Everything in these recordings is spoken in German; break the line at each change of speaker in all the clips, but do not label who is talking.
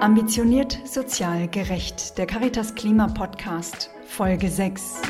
Ambitioniert sozial gerecht. Der Caritas Klima Podcast, Folge 6.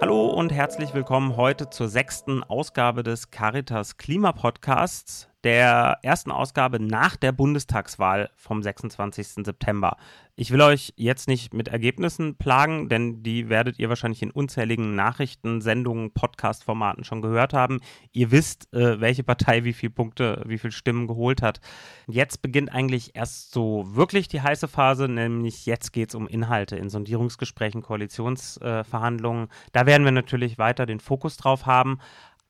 Hallo und herzlich willkommen heute zur sechsten Ausgabe des Caritas Klima Podcasts der ersten Ausgabe nach der Bundestagswahl vom 26. September. Ich will euch jetzt nicht mit Ergebnissen plagen, denn die werdet ihr wahrscheinlich in unzähligen Nachrichten, Sendungen, Podcast-Formaten schon gehört haben. Ihr wisst, äh, welche Partei wie viele Punkte, wie viele Stimmen geholt hat. Jetzt beginnt eigentlich erst so wirklich die heiße Phase, nämlich jetzt geht es um Inhalte in Sondierungsgesprächen, Koalitionsverhandlungen. Da werden wir natürlich weiter den Fokus drauf haben.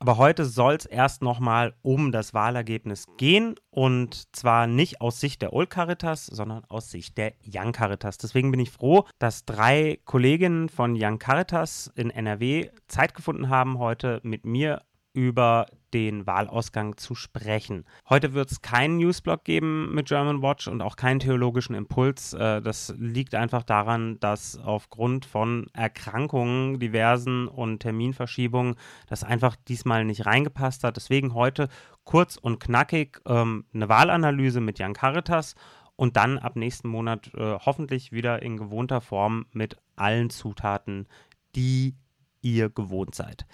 Aber heute soll es erst nochmal um das Wahlergebnis gehen und zwar nicht aus Sicht der Old Caritas, sondern aus Sicht der Young Caritas. Deswegen bin ich froh, dass drei Kolleginnen von Young Caritas in NRW Zeit gefunden haben, heute mit mir über den Wahlausgang zu sprechen. Heute wird es keinen Newsblog geben mit German Watch und auch keinen theologischen Impuls. Äh, das liegt einfach daran, dass aufgrund von Erkrankungen, diversen und Terminverschiebungen das einfach diesmal nicht reingepasst hat. Deswegen heute kurz und knackig ähm, eine Wahlanalyse mit Jan Caritas und dann ab nächsten Monat äh, hoffentlich wieder in gewohnter Form mit allen Zutaten, die ihr gewohnt seid.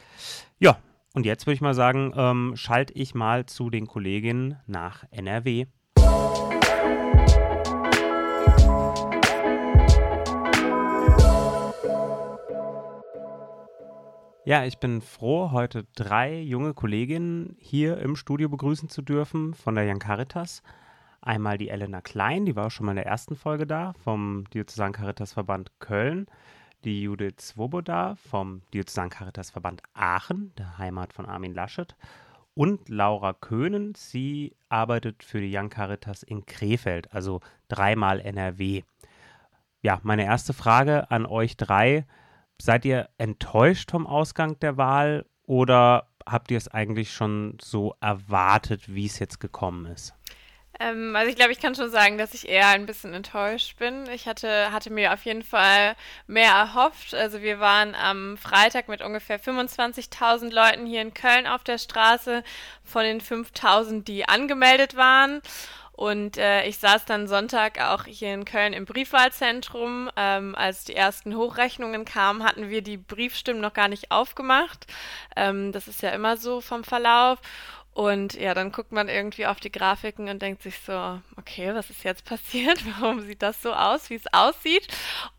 Ja, und jetzt würde ich mal sagen, ähm, schalte ich mal zu den Kolleginnen nach NRW. Ja, ich bin froh, heute drei junge Kolleginnen hier im Studio begrüßen zu dürfen von der Jan Caritas. Einmal die Elena Klein, die war auch schon mal in der ersten Folge da, vom Diözesan Caritas Verband Köln die Judith Swoboda vom Diözesan Caritas Verband Aachen, der Heimat von Armin Laschet, und Laura Köhnen. Sie arbeitet für die Young Caritas in Krefeld, also dreimal NRW. Ja, meine erste Frage an euch drei. Seid ihr enttäuscht vom Ausgang der Wahl oder habt ihr es eigentlich schon so erwartet, wie es jetzt gekommen ist?
Ähm, also ich glaube, ich kann schon sagen, dass ich eher ein bisschen enttäuscht bin. Ich hatte, hatte mir auf jeden Fall mehr erhofft. Also wir waren am Freitag mit ungefähr 25.000 Leuten hier in Köln auf der Straße von den 5.000, die angemeldet waren. Und äh, ich saß dann Sonntag auch hier in Köln im Briefwahlzentrum. Ähm, als die ersten Hochrechnungen kamen, hatten wir die Briefstimmen noch gar nicht aufgemacht. Ähm, das ist ja immer so vom Verlauf. Und ja, dann guckt man irgendwie auf die Grafiken und denkt sich so, okay, was ist jetzt passiert? Warum sieht das so aus, wie es aussieht?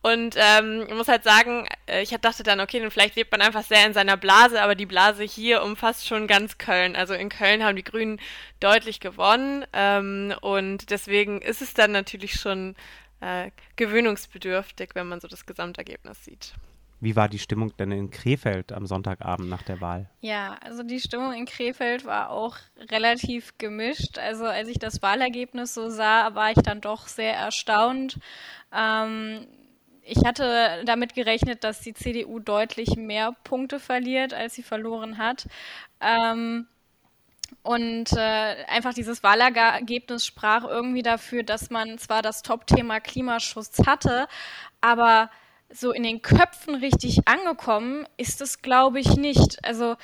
Und ähm, ich muss halt sagen, äh, ich dachte dann, okay, dann vielleicht lebt man einfach sehr in seiner Blase, aber die Blase hier umfasst schon ganz Köln. Also in Köln haben die Grünen deutlich gewonnen ähm, und deswegen ist es dann natürlich schon äh, gewöhnungsbedürftig, wenn man so das Gesamtergebnis sieht.
Wie war die Stimmung denn in Krefeld am Sonntagabend nach der Wahl?
Ja, also die Stimmung in Krefeld war auch relativ gemischt. Also als ich das Wahlergebnis so sah, war ich dann doch sehr erstaunt. Ähm, ich hatte damit gerechnet, dass die CDU deutlich mehr Punkte verliert, als sie verloren hat. Ähm, und äh, einfach dieses Wahlergebnis sprach irgendwie dafür, dass man zwar das Top-Thema Klimaschutz hatte, aber so in den Köpfen richtig angekommen ist es, glaube ich, nicht. Also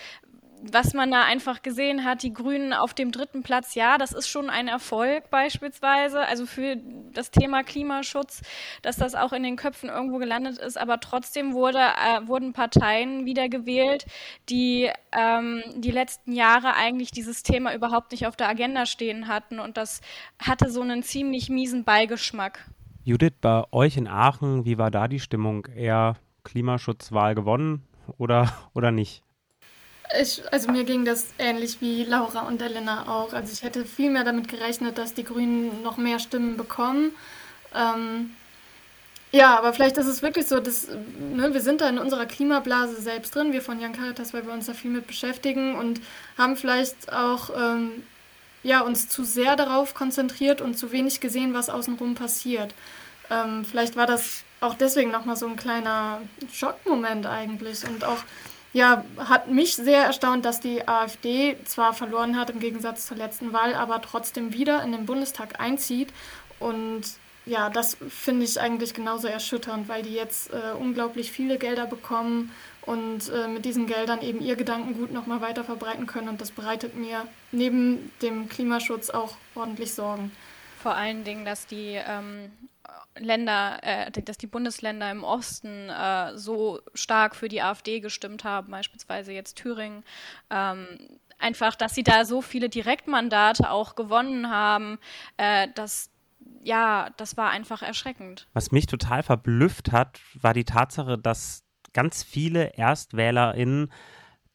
was man da einfach gesehen hat, die Grünen auf dem dritten Platz, ja, das ist schon ein Erfolg beispielsweise, also für das Thema Klimaschutz, dass das auch in den Köpfen irgendwo gelandet ist, aber trotzdem wurde, äh, wurden Parteien wiedergewählt, die ähm, die letzten Jahre eigentlich dieses Thema überhaupt nicht auf der Agenda stehen hatten und das hatte so einen ziemlich miesen Beigeschmack.
Judith, bei euch in Aachen, wie war da die Stimmung? Eher Klimaschutzwahl gewonnen oder, oder nicht?
Ich, also mir ging das ähnlich wie Laura und Elena auch. Also ich hätte viel mehr damit gerechnet, dass die Grünen noch mehr Stimmen bekommen. Ähm, ja, aber vielleicht ist es wirklich so, dass ne, wir sind da in unserer Klimablase selbst drin, wir von Jan Caritas, weil wir uns da viel mit beschäftigen und haben vielleicht auch ähm, ja, uns zu sehr darauf konzentriert und zu wenig gesehen, was außenrum passiert. Ähm, vielleicht war das auch deswegen nochmal so ein kleiner Schockmoment eigentlich und auch ja, hat mich sehr erstaunt, dass die AfD zwar verloren hat im Gegensatz zur letzten Wahl, aber trotzdem wieder in den Bundestag einzieht. Und ja, das finde ich eigentlich genauso erschütternd, weil die jetzt äh, unglaublich viele Gelder bekommen und äh, mit diesen Geldern eben ihr Gedankengut nochmal weiter verbreiten können. Und das bereitet mir neben dem Klimaschutz auch ordentlich Sorgen.
vor allen Dingen, dass die ähm, Länder, äh, dass die Bundesländer im Osten äh, so stark für die AfD gestimmt haben, beispielsweise jetzt Thüringen. Ähm, einfach, dass sie da so viele Direktmandate auch gewonnen haben, äh, dass ja, das war einfach erschreckend.
Was mich total verblüfft hat, war die Tatsache, dass ganz viele ErstwählerInnen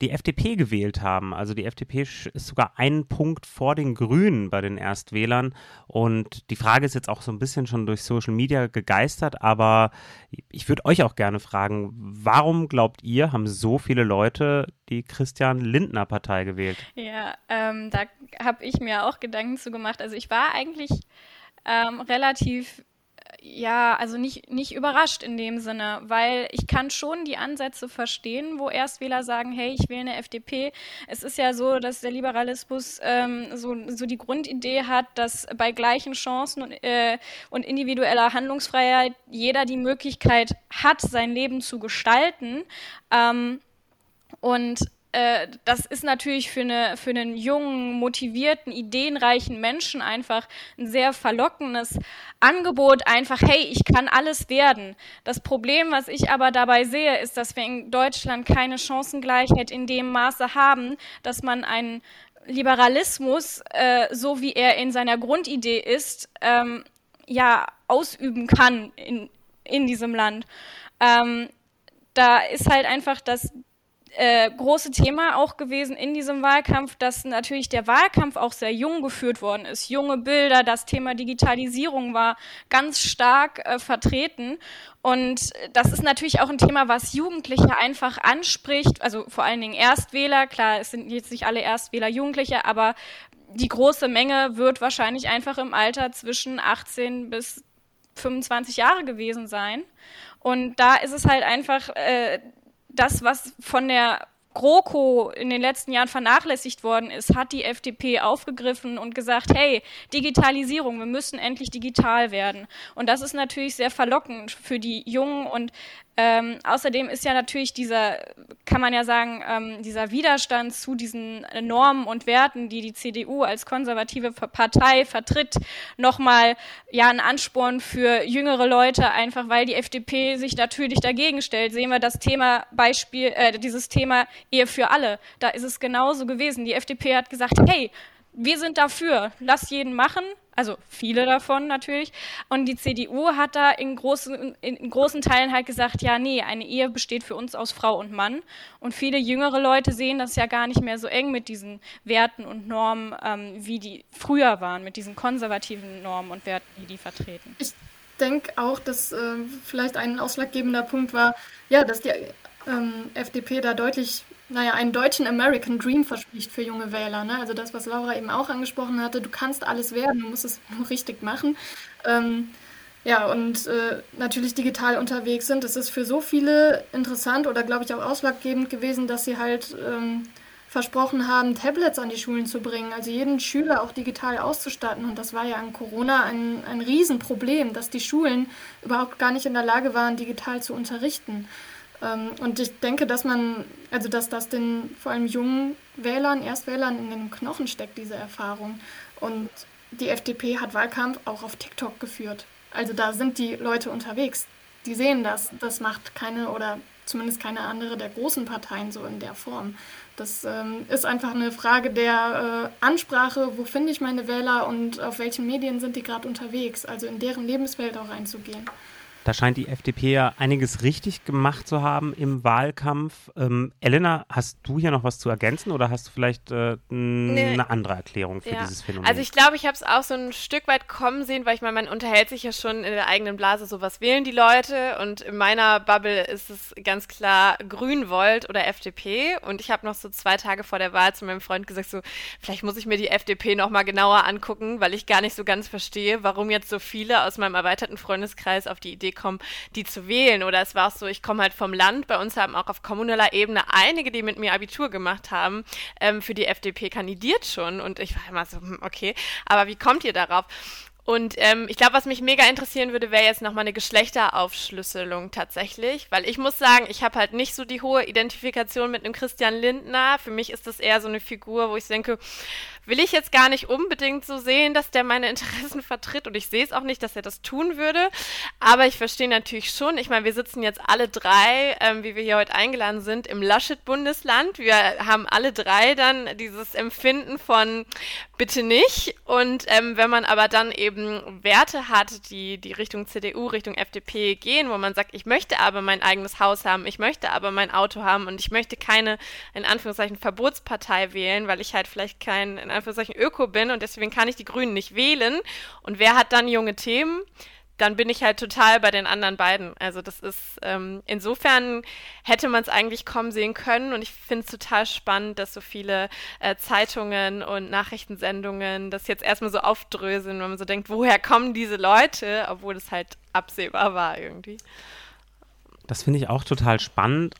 die FDP gewählt haben. Also die FDP ist sogar einen Punkt vor den Grünen bei den Erstwählern. Und die Frage ist jetzt auch so ein bisschen schon durch Social Media gegeistert, aber ich würde euch auch gerne fragen, warum glaubt ihr, haben so viele Leute die Christian Lindner Partei gewählt?
Ja, ähm, da habe ich mir auch Gedanken zu gemacht. Also ich war eigentlich ähm, relativ ja, also nicht, nicht überrascht in dem Sinne, weil ich kann schon die Ansätze verstehen, wo Erstwähler sagen, hey, ich wähle eine FDP. Es ist ja so, dass der Liberalismus ähm, so, so die Grundidee hat, dass bei gleichen Chancen und, äh, und individueller Handlungsfreiheit jeder die Möglichkeit hat, sein Leben zu gestalten. Ähm, und äh, das ist natürlich für, eine, für einen jungen, motivierten, ideenreichen Menschen einfach ein sehr verlockendes Angebot, einfach, hey, ich kann alles werden. Das Problem, was ich aber dabei sehe, ist, dass wir in Deutschland keine Chancengleichheit in dem Maße haben, dass man einen Liberalismus, äh, so wie er in seiner Grundidee ist, ähm, ja, ausüben kann in, in diesem Land. Ähm, da ist halt einfach das äh, große Thema auch gewesen in diesem Wahlkampf, dass natürlich der Wahlkampf auch sehr jung geführt worden ist. Junge Bilder, das Thema Digitalisierung war ganz stark äh, vertreten. Und das ist natürlich auch ein Thema, was Jugendliche einfach anspricht, also vor allen Dingen Erstwähler. Klar, es sind jetzt nicht alle Erstwähler Jugendliche, aber die große Menge wird wahrscheinlich einfach im Alter zwischen 18 bis 25 Jahre gewesen sein. Und da ist es halt einfach, äh, das, was von der GroKo in den letzten Jahren vernachlässigt worden ist, hat die FDP aufgegriffen und gesagt, hey, Digitalisierung, wir müssen endlich digital werden. Und das ist natürlich sehr verlockend für die Jungen und ähm, außerdem ist ja natürlich dieser, kann man ja sagen, ähm, dieser Widerstand zu diesen Normen und Werten, die die CDU als konservative Partei vertritt, nochmal ja ein Ansporn für jüngere Leute, einfach weil die FDP sich natürlich dagegen stellt. Sehen wir das Thema Beispiel, äh, dieses Thema Ehe für alle. Da ist es genauso gewesen. Die FDP hat gesagt, hey, wir sind dafür, lass jeden machen, also viele davon natürlich. Und die CDU hat da in großen, in großen Teilen halt gesagt, ja, nee, eine Ehe besteht für uns aus Frau und Mann. Und viele jüngere Leute sehen das ja gar nicht mehr so eng mit diesen Werten und Normen, ähm, wie die früher waren, mit diesen konservativen Normen und Werten, die die vertreten.
Ich denke auch, dass äh, vielleicht ein ausschlaggebender Punkt war, ja, dass die ähm, FDP da deutlich naja, einen deutschen American Dream verspricht für junge Wähler. Ne? Also das, was Laura eben auch angesprochen hatte, du kannst alles werden, du musst es nur richtig machen. Ähm, ja, und äh, natürlich digital unterwegs sind. Es ist für so viele interessant oder glaube ich auch ausschlaggebend gewesen, dass sie halt ähm, versprochen haben, Tablets an die Schulen zu bringen, also jeden Schüler auch digital auszustatten. Und das war ja an Corona ein, ein Riesenproblem, dass die Schulen überhaupt gar nicht in der Lage waren, digital zu unterrichten. Ähm, und ich denke, dass man, also dass das den vor allem jungen Wählern, Erstwählern in den Knochen steckt, diese Erfahrung. Und die FDP hat Wahlkampf auch auf TikTok geführt. Also da sind die Leute unterwegs. Die sehen das. Das macht keine oder zumindest keine andere der großen Parteien so in der Form. Das ähm, ist einfach eine Frage der äh, Ansprache, wo finde ich meine Wähler und auf welchen Medien sind die gerade unterwegs, also in deren Lebenswelt auch einzugehen.
Da scheint die FDP ja einiges richtig gemacht zu haben im Wahlkampf. Ähm, Elena, hast du hier noch was zu ergänzen oder hast du vielleicht äh, nee. eine andere Erklärung für ja. dieses Phänomen?
Also ich glaube, ich habe es auch so ein Stück weit kommen sehen, weil ich meine, man unterhält sich ja schon in der eigenen Blase, so was wählen die Leute und in meiner Bubble ist es ganz klar Grünvolt oder FDP und ich habe noch so zwei Tage vor der Wahl zu meinem Freund gesagt, so vielleicht muss ich mir die FDP noch mal genauer angucken, weil ich gar nicht so ganz verstehe, warum jetzt so viele aus meinem erweiterten Freundeskreis auf die Idee Idee kommen, die zu wählen. Oder es war auch so, ich komme halt vom Land. Bei uns haben auch auf kommunaler Ebene einige, die mit mir Abitur gemacht haben, ähm, für die FDP kandidiert schon. Und ich war immer so, hm, okay, aber wie kommt ihr darauf? Und ähm, ich glaube, was mich mega interessieren würde, wäre jetzt nochmal eine Geschlechteraufschlüsselung tatsächlich, weil ich muss sagen, ich habe halt nicht so die hohe Identifikation mit einem Christian Lindner. Für mich ist das eher so eine Figur, wo ich denke, will ich jetzt gar nicht unbedingt so sehen, dass der meine Interessen vertritt und ich sehe es auch nicht, dass er das tun würde. Aber ich verstehe natürlich schon, ich meine, wir sitzen jetzt alle drei, ähm, wie wir hier heute eingeladen sind, im Laschet-Bundesland. Wir haben alle drei dann dieses Empfinden von bitte nicht. Und ähm, wenn man aber dann eben Werte hat, die, die Richtung CDU, Richtung FDP gehen, wo man sagt, ich möchte aber mein eigenes Haus haben, ich möchte aber mein Auto haben und ich möchte keine, in Anführungszeichen, Verbotspartei wählen, weil ich halt vielleicht kein, in Anführungszeichen, Öko bin und deswegen kann ich die Grünen nicht wählen. Und wer hat dann junge Themen? dann bin ich halt total bei den anderen beiden. Also das ist, ähm, insofern hätte man es eigentlich kommen sehen können und ich finde es total spannend, dass so viele äh, Zeitungen und Nachrichtensendungen das jetzt erstmal so aufdröseln, wenn man so denkt, woher kommen diese Leute, obwohl es halt absehbar war irgendwie.
Das finde ich auch total spannend.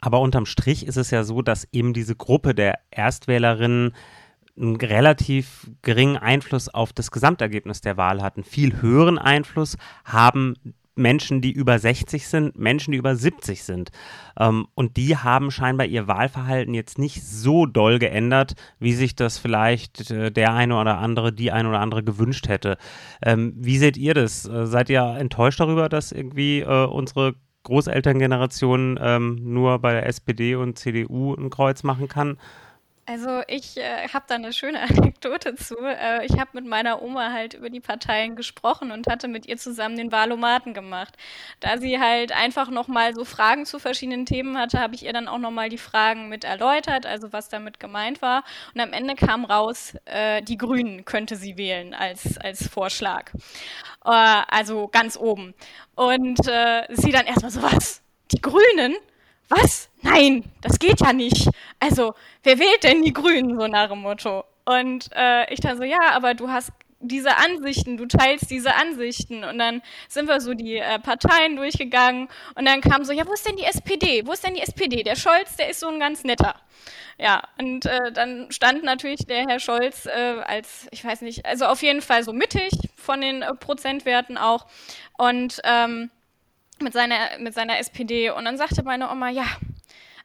Aber unterm Strich ist es ja so, dass eben diese Gruppe der Erstwählerinnen einen relativ geringen Einfluss auf das Gesamtergebnis der Wahl hatten. Viel höheren Einfluss haben Menschen, die über 60 sind, Menschen, die über 70 sind. Ähm, und die haben scheinbar ihr Wahlverhalten jetzt nicht so doll geändert, wie sich das vielleicht äh, der eine oder andere, die eine oder andere gewünscht hätte. Ähm, wie seht ihr das? Äh, seid ihr enttäuscht darüber, dass irgendwie äh, unsere Großelterngeneration ähm, nur bei der SPD und CDU ein Kreuz machen kann?
Also ich äh, habe da eine schöne Anekdote zu. Äh, ich habe mit meiner Oma halt über die Parteien gesprochen und hatte mit ihr zusammen den Wahlomaten gemacht. Da sie halt einfach nochmal so Fragen zu verschiedenen Themen hatte, habe ich ihr dann auch nochmal die Fragen mit erläutert, also was damit gemeint war. Und am Ende kam raus, äh, die Grünen könnte sie wählen als, als Vorschlag. Äh, also ganz oben. Und äh, sie dann erstmal so, was? Die Grünen? Was? Nein, das geht ja nicht. Also, wer wählt denn die Grünen, so nach dem Motto? Und äh, ich dann so, ja, aber du hast diese Ansichten, du teilst diese Ansichten. Und dann sind wir so die äh, Parteien durchgegangen und dann kam so, ja, wo ist denn die SPD? Wo ist denn die SPD? Der Scholz, der ist so ein ganz netter. Ja, und äh, dann stand natürlich der Herr Scholz äh, als, ich weiß nicht, also auf jeden Fall so mittig von den äh, Prozentwerten auch. Und ähm, mit seiner, mit seiner SPD. Und dann sagte meine Oma, ja,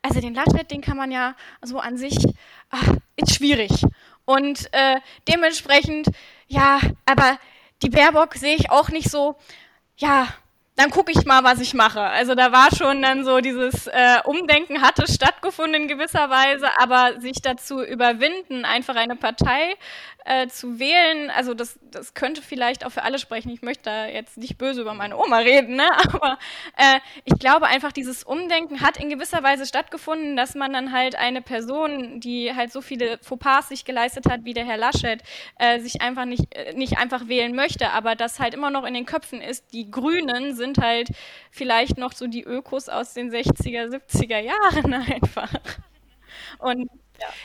also den Laschet, den kann man ja so an sich, ach, ist schwierig. Und äh, dementsprechend, ja, aber die Baerbock sehe ich auch nicht so, ja, dann gucke ich mal, was ich mache. Also da war schon dann so dieses äh, Umdenken hatte stattgefunden in gewisser Weise, aber sich dazu überwinden, einfach eine Partei äh, zu wählen, also das, das könnte vielleicht auch für alle sprechen. Ich möchte da jetzt nicht böse über meine Oma reden, ne? aber äh, ich glaube einfach, dieses Umdenken hat in gewisser Weise stattgefunden, dass man dann halt eine Person, die halt so viele Fauxpas sich geleistet hat, wie der Herr Laschet, äh, sich einfach nicht, äh, nicht einfach wählen möchte, aber das halt immer noch in den Köpfen ist, die Grünen sind halt vielleicht noch so die Ökos aus den 60er, 70er Jahren einfach. Und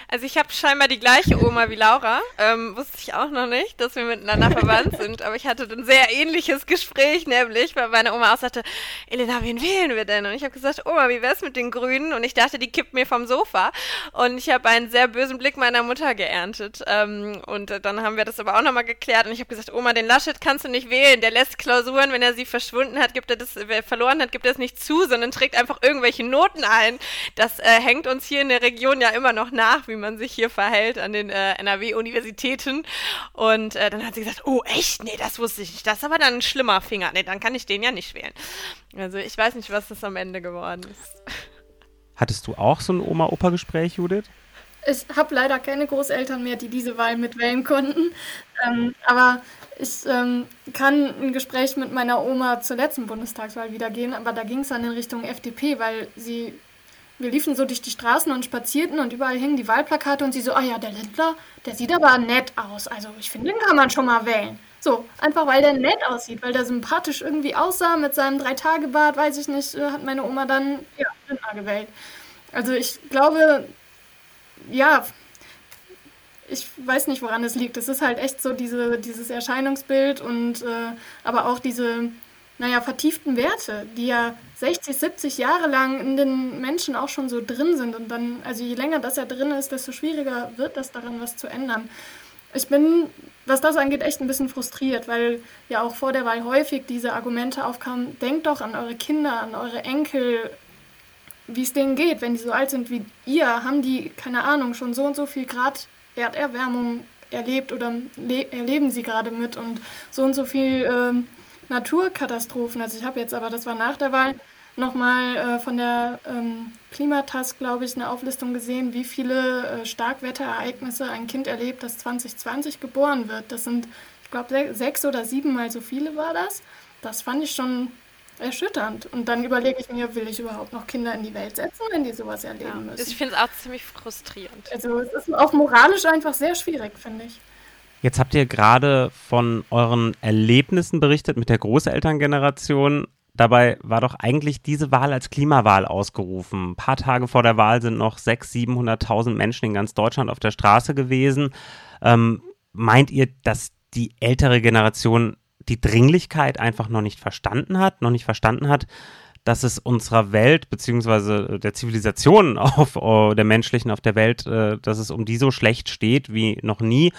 also ich habe scheinbar die gleiche Oma wie Laura. Ähm, wusste ich auch noch nicht, dass wir miteinander verwandt sind. Aber ich hatte ein sehr ähnliches Gespräch, nämlich, weil meine Oma auch sagte, Elena, wen wählen wir denn? Und ich habe gesagt, Oma, wie wär's mit den Grünen? Und ich dachte, die kippt mir vom Sofa. Und ich habe einen sehr bösen Blick meiner Mutter geerntet. Ähm, und dann haben wir das aber auch nochmal geklärt. Und ich habe gesagt, Oma, den Laschet kannst du nicht wählen. Der lässt Klausuren, wenn er sie verschwunden hat, gibt er das, wer verloren hat, gibt er es nicht zu, sondern trägt einfach irgendwelche Noten ein. Das äh, hängt uns hier in der Region ja immer noch nach nach, wie man sich hier verhält an den äh, NRW-Universitäten. Und äh, dann hat sie gesagt, oh echt? Nee, das wusste ich nicht. Das ist aber dann ein schlimmer Finger. Nee, dann kann ich den ja nicht wählen. Also ich weiß nicht, was das am Ende geworden ist.
Hattest du auch so ein Oma-Opa-Gespräch, Judith?
Ich habe leider keine Großeltern mehr, die diese Wahl mitwählen konnten. Ähm, aber ich ähm, kann ein Gespräch mit meiner Oma zur letzten Bundestagswahl wiedergehen, aber da ging es dann in Richtung FDP, weil sie wir liefen so durch die Straßen und spazierten und überall hingen die Wahlplakate und sie so, ah ja, der Lindler, der sieht aber nett aus. Also ich finde, den kann man schon mal wählen. So, einfach weil der nett aussieht, weil der sympathisch irgendwie aussah mit seinem Drei-Tage-Bart, weiß ich nicht, äh, hat meine Oma dann, ja, Lindner gewählt. Also ich glaube, ja, ich weiß nicht, woran es liegt. Es ist halt echt so diese, dieses Erscheinungsbild und äh, aber auch diese naja, vertieften Werte, die ja 60, 70 Jahre lang in den Menschen auch schon so drin sind. Und dann, also je länger das ja drin ist, desto schwieriger wird das daran, was zu ändern. Ich bin, was das angeht, echt ein bisschen frustriert, weil ja auch vor der Wahl häufig diese Argumente aufkamen, denkt doch an eure Kinder, an eure Enkel, wie es denen geht, wenn die so alt sind wie ihr, haben die, keine Ahnung, schon so und so viel Grad Erderwärmung erlebt oder erleben sie gerade mit und so und so viel ähm, Naturkatastrophen. Also ich habe jetzt aber, das war nach der Wahl, nochmal äh, von der ähm, Klimatask, glaube ich, eine Auflistung gesehen, wie viele äh, Starkwetterereignisse ein Kind erlebt, das 2020 geboren wird. Das sind, ich glaube, sechs oder siebenmal so viele war das. Das fand ich schon erschütternd. Und dann überlege ich mir, will ich überhaupt noch Kinder in die Welt setzen, wenn die sowas erleben ja, müssen?
Ich finde es auch ziemlich frustrierend.
Also es ist auch moralisch einfach sehr schwierig, finde ich.
Jetzt habt ihr gerade von euren Erlebnissen berichtet mit der Großelterngeneration. Dabei war doch eigentlich diese Wahl als Klimawahl ausgerufen. Ein paar Tage vor der Wahl sind noch 600.000, 700.000 Menschen in ganz Deutschland auf der Straße gewesen. Ähm, meint ihr, dass die ältere Generation die Dringlichkeit einfach noch nicht verstanden hat, noch nicht verstanden hat, dass es unserer Welt beziehungsweise der Zivilisation auf uh, der menschlichen auf der Welt, uh, dass es um die so schlecht steht wie noch nie.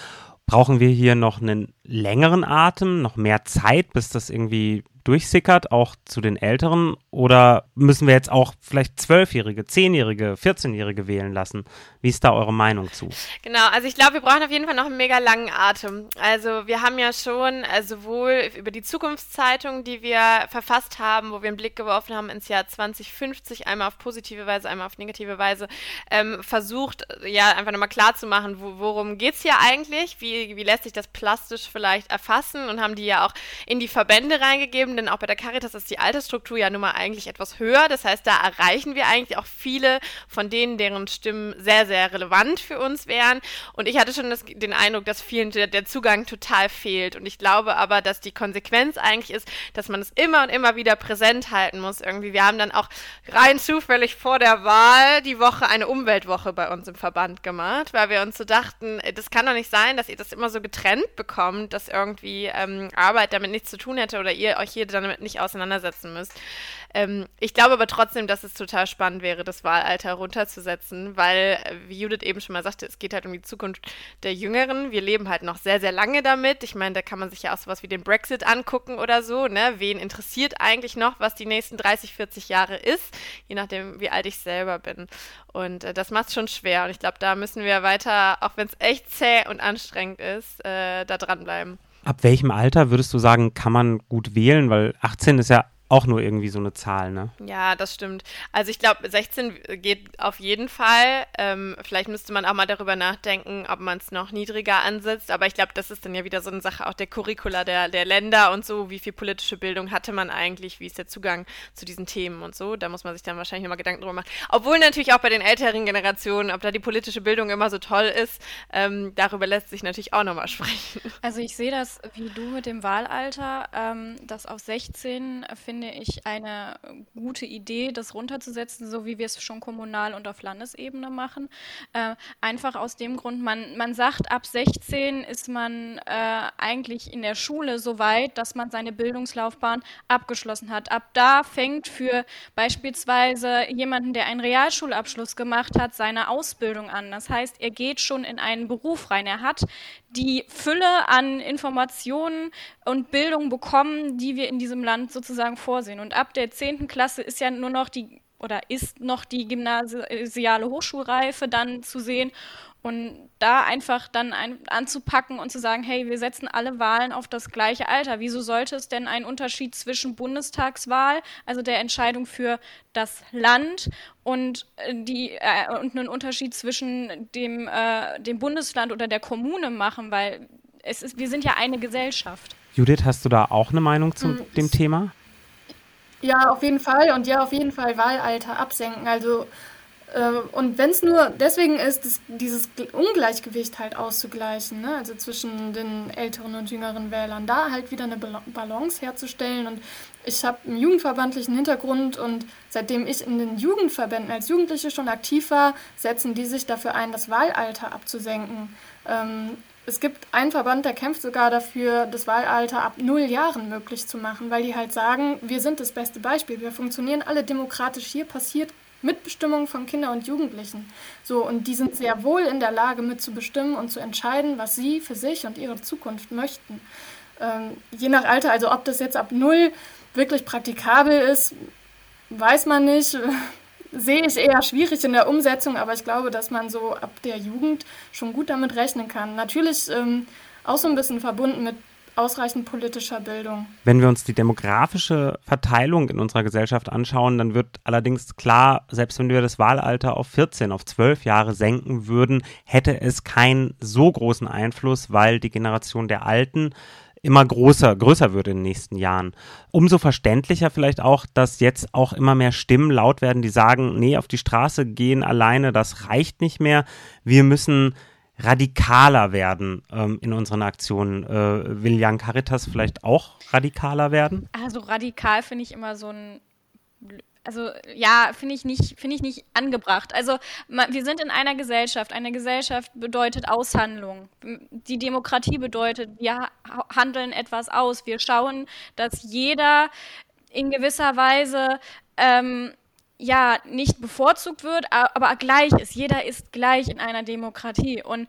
Brauchen wir hier noch einen längeren Atem, noch mehr Zeit, bis das irgendwie durchsickert, auch zu den Älteren? Oder müssen wir jetzt auch vielleicht Zwölfjährige, Zehnjährige, Vierzehnjährige wählen lassen? Wie ist da eure Meinung zu?
Genau, also ich glaube, wir brauchen auf jeden Fall noch einen mega langen Atem. Also wir haben ja schon äh, sowohl über die Zukunftszeitung, die wir verfasst haben, wo wir einen Blick geworfen haben ins Jahr 2050, einmal auf positive Weise, einmal auf negative Weise, ähm, versucht, ja, einfach nochmal klarzumachen, wo, worum geht es hier eigentlich? Wie, wie lässt sich das plastisch vielleicht erfassen? Und haben die ja auch in die Verbände reingegeben, denn auch bei der Caritas ist die Altersstruktur ja nun mal eigentlich etwas höher. Das heißt, da erreichen wir eigentlich auch viele von denen, deren Stimmen sehr, sehr relevant für uns wären. Und ich hatte schon das, den Eindruck, dass vielen der, der Zugang total fehlt. Und ich glaube aber, dass die Konsequenz eigentlich ist, dass man es immer und immer wieder präsent halten muss. Irgendwie, wir haben dann auch rein zufällig vor der Wahl die Woche eine Umweltwoche bei uns im Verband gemacht, weil wir uns so dachten, das kann doch nicht sein, dass ihr das immer so getrennt bekommt, dass irgendwie ähm, Arbeit damit nichts zu tun hätte oder ihr euch hier ihr damit nicht auseinandersetzen müsst. Ähm, ich glaube aber trotzdem, dass es total spannend wäre, das Wahlalter runterzusetzen, weil, wie Judith eben schon mal sagte, es geht halt um die Zukunft der Jüngeren. Wir leben halt noch sehr, sehr lange damit. Ich meine, da kann man sich ja auch sowas wie den Brexit angucken oder so. Ne? Wen interessiert eigentlich noch, was die nächsten 30, 40 Jahre ist, je nachdem, wie alt ich selber bin. Und äh, das macht es schon schwer. Und ich glaube, da müssen wir weiter, auch wenn es echt zäh und anstrengend ist, äh, da dranbleiben.
Ab welchem Alter würdest du sagen, kann man gut wählen? Weil 18 ist ja auch nur irgendwie so eine Zahl, ne?
Ja, das stimmt. Also ich glaube, 16 geht auf jeden Fall. Ähm, vielleicht müsste man auch mal darüber nachdenken, ob man es noch niedriger ansetzt. Aber ich glaube, das ist dann ja wieder so eine Sache auch der Curricula der, der Länder und so. Wie viel politische Bildung hatte man eigentlich? Wie ist der Zugang zu diesen Themen und so? Da muss man sich dann wahrscheinlich nochmal Gedanken drüber machen. Obwohl natürlich auch bei den älteren Generationen, ob da die politische Bildung immer so toll ist, ähm, darüber lässt sich natürlich auch nochmal sprechen.
Also ich sehe das wie du mit dem Wahlalter, ähm, das auf 16 finde finde ich eine gute Idee, das runterzusetzen, so wie wir es schon kommunal und auf Landesebene machen. Äh, einfach aus dem Grund, man, man sagt, ab 16 ist man äh, eigentlich in der Schule so weit, dass man seine Bildungslaufbahn abgeschlossen hat. Ab da fängt für beispielsweise jemanden, der einen Realschulabschluss gemacht hat, seine Ausbildung an. Das heißt, er geht schon in einen Beruf rein. Er hat die Fülle an Informationen und Bildung bekommen, die wir in diesem Land sozusagen vorsehen. Und ab der 10. Klasse ist ja nur noch die oder ist noch die gymnasiale Hochschulreife dann zu sehen. Und da einfach dann ein, anzupacken und zu sagen, hey, wir setzen alle Wahlen auf das gleiche Alter. Wieso sollte es denn einen Unterschied zwischen Bundestagswahl, also der Entscheidung für das Land, und, äh, die, äh, und einen Unterschied zwischen dem, äh, dem Bundesland oder der Kommune machen? Weil es ist, wir sind ja eine Gesellschaft.
Judith, hast du da auch eine Meinung zu mhm. dem Thema?
Ja, auf jeden Fall. Und ja, auf jeden Fall Wahlalter absenken. Also äh, und wenn es nur deswegen ist, das, dieses Ungleichgewicht halt auszugleichen, ne? also zwischen den älteren und jüngeren Wählern, da halt wieder eine Balance herzustellen. Und ich habe einen jugendverbandlichen Hintergrund und seitdem ich in den Jugendverbänden als Jugendliche schon aktiv war, setzen die sich dafür ein, das Wahlalter abzusenken. Ähm, es gibt einen Verband, der kämpft sogar dafür, das Wahlalter ab null Jahren möglich zu machen, weil die halt sagen, wir sind das beste Beispiel, wir funktionieren alle demokratisch, hier passiert Mitbestimmung von Kindern und Jugendlichen. So, und die sind sehr wohl in der Lage, mitzubestimmen und zu entscheiden, was sie für sich und ihre Zukunft möchten. Ähm, je nach Alter, also ob das jetzt ab null wirklich praktikabel ist, weiß man nicht. Sehe ich eher schwierig in der Umsetzung, aber ich glaube, dass man so ab der Jugend schon gut damit rechnen kann. Natürlich ähm, auch so ein bisschen verbunden mit ausreichend politischer Bildung.
Wenn wir uns die demografische Verteilung in unserer Gesellschaft anschauen, dann wird allerdings klar, selbst wenn wir das Wahlalter auf 14, auf 12 Jahre senken würden, hätte es keinen so großen Einfluss, weil die Generation der Alten immer größer, größer wird in den nächsten Jahren. Umso verständlicher vielleicht auch, dass jetzt auch immer mehr Stimmen laut werden, die sagen, nee, auf die Straße gehen alleine, das reicht nicht mehr. Wir müssen radikaler werden ähm, in unseren Aktionen. Äh, will Jan Caritas vielleicht auch radikaler werden?
Also radikal finde ich immer so ein also ja, finde ich nicht, finde ich nicht angebracht. Also wir sind in einer Gesellschaft. Eine Gesellschaft bedeutet Aushandlung. Die Demokratie bedeutet, wir handeln etwas aus. Wir schauen, dass jeder in gewisser Weise ähm, ja nicht bevorzugt wird, aber gleich ist. Jeder ist gleich in einer Demokratie. Und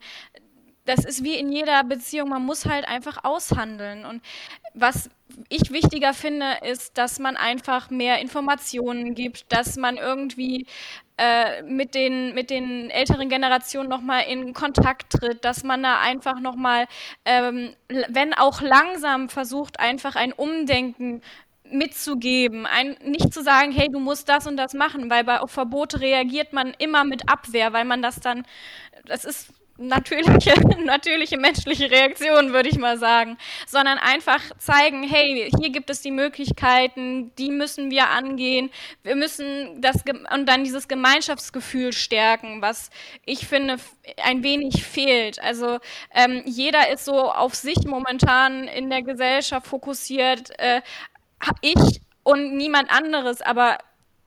das ist wie in jeder Beziehung, man muss halt einfach aushandeln. Und was ich wichtiger finde, ist, dass man einfach mehr Informationen gibt, dass man irgendwie äh, mit, den, mit den älteren Generationen nochmal in Kontakt tritt, dass man da einfach nochmal, ähm, wenn auch langsam versucht, einfach ein Umdenken mitzugeben, ein, nicht zu sagen, hey, du musst das und das machen, weil bei Verbote reagiert man immer mit Abwehr, weil man das dann, das ist natürliche, natürliche menschliche Reaktion, würde ich mal sagen, sondern einfach zeigen, hey, hier gibt es die Möglichkeiten, die müssen wir angehen, wir müssen das und dann dieses Gemeinschaftsgefühl stärken, was ich finde ein wenig fehlt. Also ähm, jeder ist so auf sich momentan in der Gesellschaft fokussiert, äh, ich und niemand anderes, aber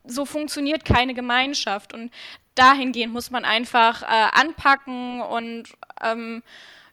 so funktioniert keine Gemeinschaft. Und dahingehend muss man einfach äh, anpacken und ähm,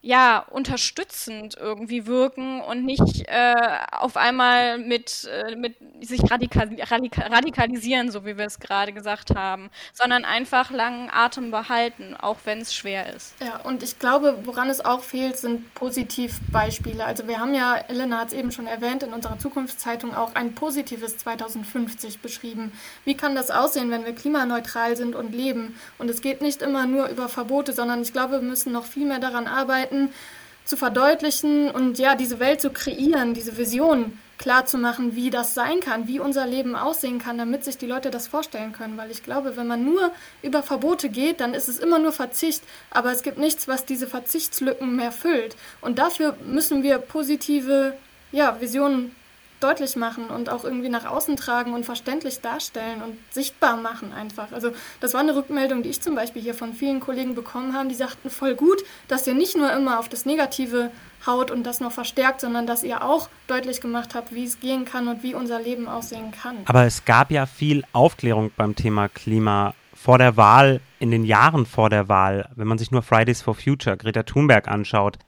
ja, unterstützend irgendwie wirken und nicht äh, auf einmal mit, äh, mit sich radikal, radikal, radikalisieren, so wie wir es gerade gesagt haben, sondern einfach langen Atem behalten, auch wenn es schwer ist.
Ja, und ich glaube, woran es auch fehlt, sind Positivbeispiele. Also wir haben ja, Elena hat es eben schon erwähnt, in unserer Zukunftszeitung auch ein positives 2050 beschrieben. Wie kann das aussehen, wenn wir klimaneutral sind und leben? Und es geht nicht immer nur über Verbote, sondern ich glaube, wir müssen noch viel mehr daran arbeiten, Möglichkeiten zu verdeutlichen und ja, diese Welt zu kreieren, diese Vision klar zu machen, wie das sein kann, wie unser Leben aussehen kann, damit sich die Leute das vorstellen können. Weil ich glaube, wenn man nur über Verbote geht, dann ist es immer nur Verzicht, aber es gibt nichts, was diese Verzichtslücken mehr füllt. Und dafür müssen wir positive ja, Visionen deutlich machen und auch irgendwie nach außen tragen und verständlich darstellen und sichtbar machen einfach. Also das war eine Rückmeldung, die ich zum Beispiel hier von vielen Kollegen bekommen habe, die sagten voll gut, dass ihr nicht nur immer auf das Negative haut und das noch verstärkt, sondern dass ihr auch deutlich gemacht habt, wie es gehen kann und wie unser Leben aussehen kann.
Aber es gab ja viel Aufklärung beim Thema Klima vor der Wahl, in den Jahren vor der Wahl, wenn man sich nur Fridays for Future, Greta Thunberg anschaut,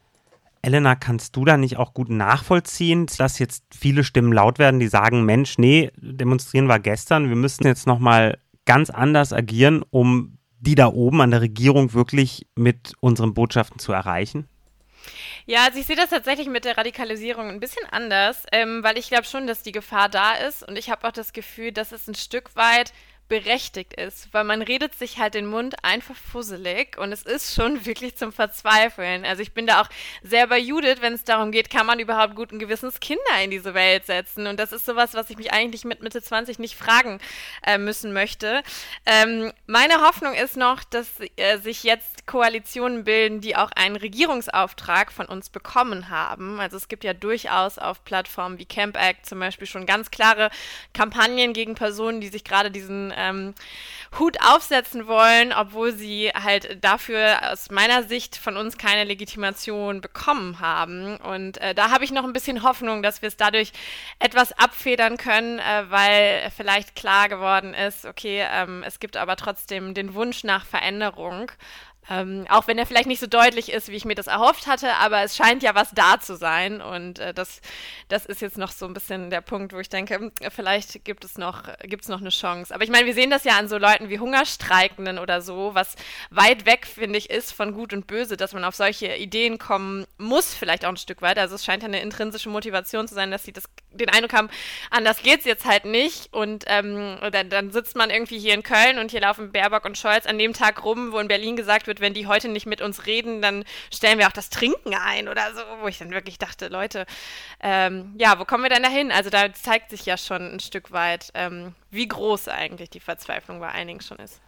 Elena, kannst du da nicht auch gut nachvollziehen, dass jetzt viele Stimmen laut werden, die sagen, Mensch, nee, demonstrieren wir gestern, wir müssen jetzt nochmal ganz anders agieren, um die da oben an der Regierung wirklich mit unseren Botschaften zu erreichen?
Ja, also ich sehe das tatsächlich mit der Radikalisierung ein bisschen anders, ähm, weil ich glaube schon, dass die Gefahr da ist und ich habe auch das Gefühl, dass es ein Stück weit berechtigt ist, weil man redet sich halt den Mund einfach fusselig und es ist schon wirklich zum Verzweifeln. Also ich bin da auch sehr bei Judith, wenn es darum geht, kann man überhaupt guten Gewissens Kinder in diese Welt setzen und das ist sowas, was ich mich eigentlich mit Mitte 20 nicht fragen äh, müssen möchte. Ähm, meine Hoffnung ist noch, dass äh, sich jetzt Koalitionen bilden, die auch einen Regierungsauftrag von uns bekommen haben. Also es gibt ja durchaus auf Plattformen wie Camp Act zum Beispiel schon ganz klare Kampagnen gegen Personen, die sich gerade diesen ähm, Hut aufsetzen wollen, obwohl sie halt dafür aus meiner Sicht von uns keine Legitimation bekommen haben. Und äh, da habe ich noch ein bisschen Hoffnung, dass wir es dadurch etwas abfedern können, äh, weil vielleicht klar geworden ist, okay, ähm, es gibt aber trotzdem den Wunsch nach Veränderung. Ähm, auch wenn er vielleicht nicht so deutlich ist, wie ich mir das erhofft hatte, aber es scheint ja was da zu sein. Und äh, das, das ist jetzt noch so ein bisschen der Punkt, wo ich denke, hm, vielleicht gibt es noch, gibt's noch eine Chance. Aber ich meine, wir sehen das ja an so Leuten wie Hungerstreikenden oder so, was weit weg, finde ich, ist von Gut und Böse, dass man auf solche Ideen kommen muss, vielleicht auch ein Stück weit. Also es scheint ja eine intrinsische Motivation zu sein, dass sie das, den Eindruck haben, anders geht es jetzt halt nicht. Und ähm, dann, dann sitzt man irgendwie hier in Köln und hier laufen Baerbock und Scholz an dem Tag rum, wo in Berlin gesagt wird, wenn die heute nicht mit uns reden, dann stellen wir auch das Trinken ein oder so, wo ich dann wirklich dachte, Leute, ähm, ja, wo kommen wir denn da hin? Also da zeigt sich ja schon ein Stück weit, ähm, wie groß eigentlich die Verzweiflung bei einigen schon ist.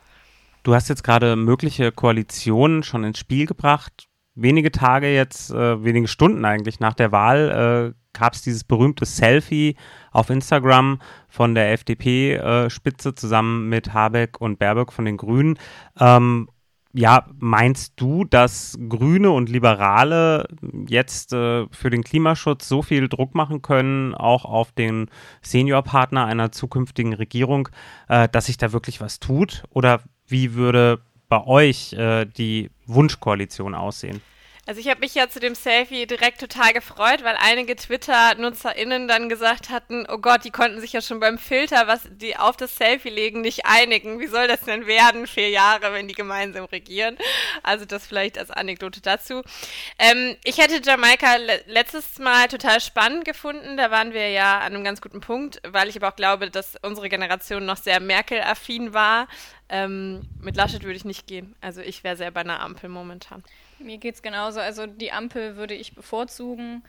Du hast jetzt gerade mögliche Koalitionen schon ins Spiel gebracht. Wenige Tage jetzt, äh, wenige Stunden eigentlich nach der Wahl äh, gab es dieses berühmte Selfie auf Instagram von der FDP-Spitze äh, zusammen mit Habeck und Baerbock von den Grünen. Ähm, ja, meinst du, dass Grüne und Liberale jetzt äh, für den Klimaschutz so viel Druck machen können, auch auf den Seniorpartner einer zukünftigen Regierung, äh, dass sich da wirklich was tut? Oder wie würde bei euch äh, die Wunschkoalition aussehen?
Also ich habe mich ja zu dem Selfie direkt total gefreut, weil einige Twitter-NutzerInnen dann gesagt hatten, oh Gott, die konnten sich ja schon beim Filter, was die auf das Selfie legen, nicht einigen. Wie soll das denn werden, vier Jahre, wenn die gemeinsam regieren? Also das vielleicht als Anekdote dazu. Ähm, ich hätte Jamaika le letztes Mal total spannend gefunden. Da waren wir ja an einem ganz guten Punkt, weil ich aber auch glaube, dass unsere Generation noch sehr Merkel-affin war. Ähm, mit Laschet würde ich nicht gehen. Also ich wäre sehr bei einer Ampel momentan.
Mir geht es genauso. Also die Ampel würde ich bevorzugen.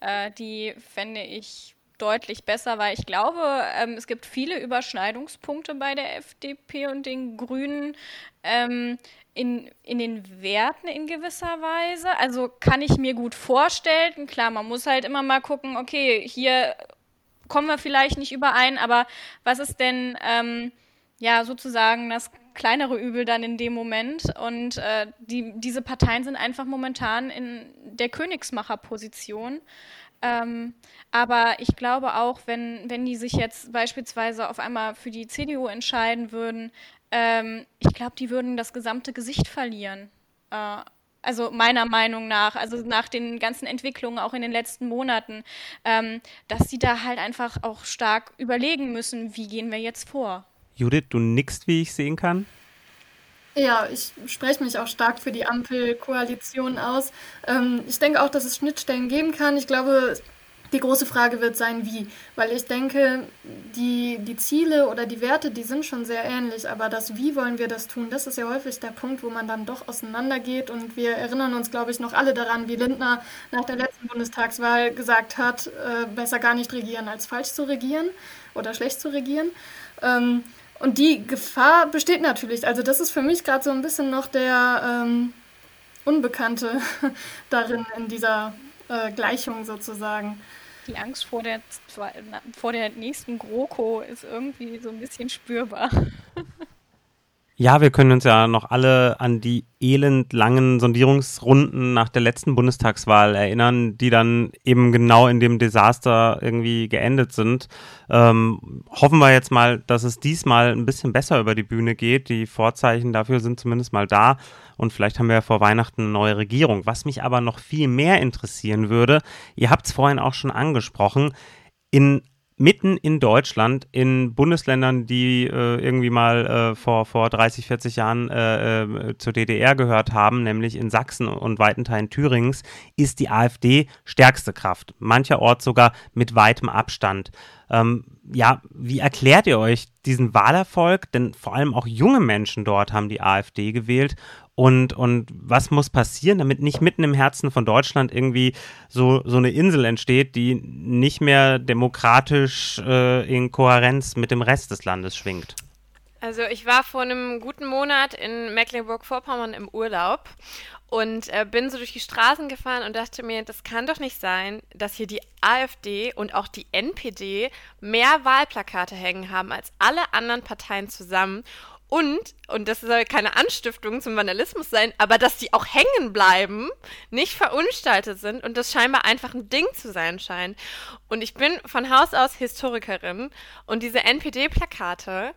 Äh, die fände ich deutlich besser, weil ich glaube, ähm, es gibt viele Überschneidungspunkte bei der FDP und den Grünen ähm, in, in den Werten in gewisser Weise. Also kann ich mir gut vorstellen. Klar, man muss halt immer mal gucken, okay, hier kommen wir vielleicht nicht überein, aber was ist denn ähm, ja sozusagen das kleinere Übel dann in dem Moment. Und äh, die, diese Parteien sind einfach momentan in der Königsmacherposition. Ähm, aber ich glaube auch, wenn, wenn die sich jetzt beispielsweise auf einmal für die CDU entscheiden würden, ähm, ich glaube, die würden das gesamte Gesicht verlieren. Äh, also meiner Meinung nach, also nach den ganzen Entwicklungen auch in den letzten Monaten, ähm, dass sie da halt einfach auch stark überlegen müssen, wie gehen wir jetzt vor.
Judith, du nickst, wie ich sehen kann.
Ja, ich spreche mich auch stark für die Ampelkoalition aus. Ähm, ich denke auch, dass es Schnittstellen geben kann. Ich glaube, die große Frage wird sein, wie. Weil ich denke, die, die Ziele oder die Werte, die sind schon sehr ähnlich. Aber das Wie wollen wir das tun, das ist ja häufig der Punkt, wo man dann doch auseinandergeht. Und wir erinnern uns, glaube ich, noch alle daran, wie Lindner nach der letzten Bundestagswahl gesagt hat, äh, besser gar nicht regieren, als falsch zu regieren oder schlecht zu regieren. Ähm, und die Gefahr besteht natürlich. Also das ist für mich gerade so ein bisschen noch der ähm, Unbekannte darin, in dieser äh, Gleichung sozusagen.
Die Angst vor der, vor der nächsten GroKo ist irgendwie so ein bisschen spürbar.
Ja, wir können uns ja noch alle an die elendlangen Sondierungsrunden nach der letzten Bundestagswahl erinnern, die dann eben genau in dem Desaster irgendwie geendet sind. Ähm, hoffen wir jetzt mal, dass es diesmal ein bisschen besser über die Bühne geht. Die Vorzeichen dafür sind zumindest mal da. Und vielleicht haben wir ja vor Weihnachten eine neue Regierung. Was mich aber noch viel mehr interessieren würde, ihr habt es vorhin auch schon angesprochen, in mitten in Deutschland, in Bundesländern, die äh, irgendwie mal äh, vor, vor 30, 40 Jahren äh, äh, zur DDR gehört haben, nämlich in Sachsen und weiten Teilen Thürings, ist die AfD stärkste Kraft. Mancherorts sogar mit weitem Abstand. Ähm, ja, wie erklärt ihr euch diesen Wahlerfolg? Denn vor allem auch junge Menschen dort haben die AfD gewählt und, und was muss passieren, damit nicht mitten im Herzen von Deutschland irgendwie so, so eine Insel entsteht, die nicht mehr demokratisch äh, in Kohärenz mit dem Rest des Landes schwingt?
Also ich war vor einem guten Monat in Mecklenburg-Vorpommern im Urlaub und äh, bin so durch die Straßen gefahren und dachte mir, das kann doch nicht sein, dass hier die AfD und auch die NPD mehr Wahlplakate hängen haben als alle anderen Parteien zusammen und, und das soll keine Anstiftung zum Vandalismus sein, aber dass die auch hängen bleiben, nicht verunstaltet sind und das scheinbar einfach ein Ding zu sein scheint. Und ich bin von Haus aus Historikerin und diese NPD-Plakate,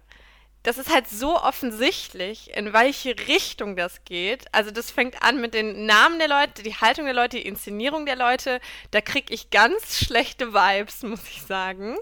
das ist halt so offensichtlich, in welche Richtung das geht. Also das fängt an mit den Namen der Leute, die Haltung der Leute, die Inszenierung der Leute. Da kriege ich ganz schlechte Vibes, muss ich sagen.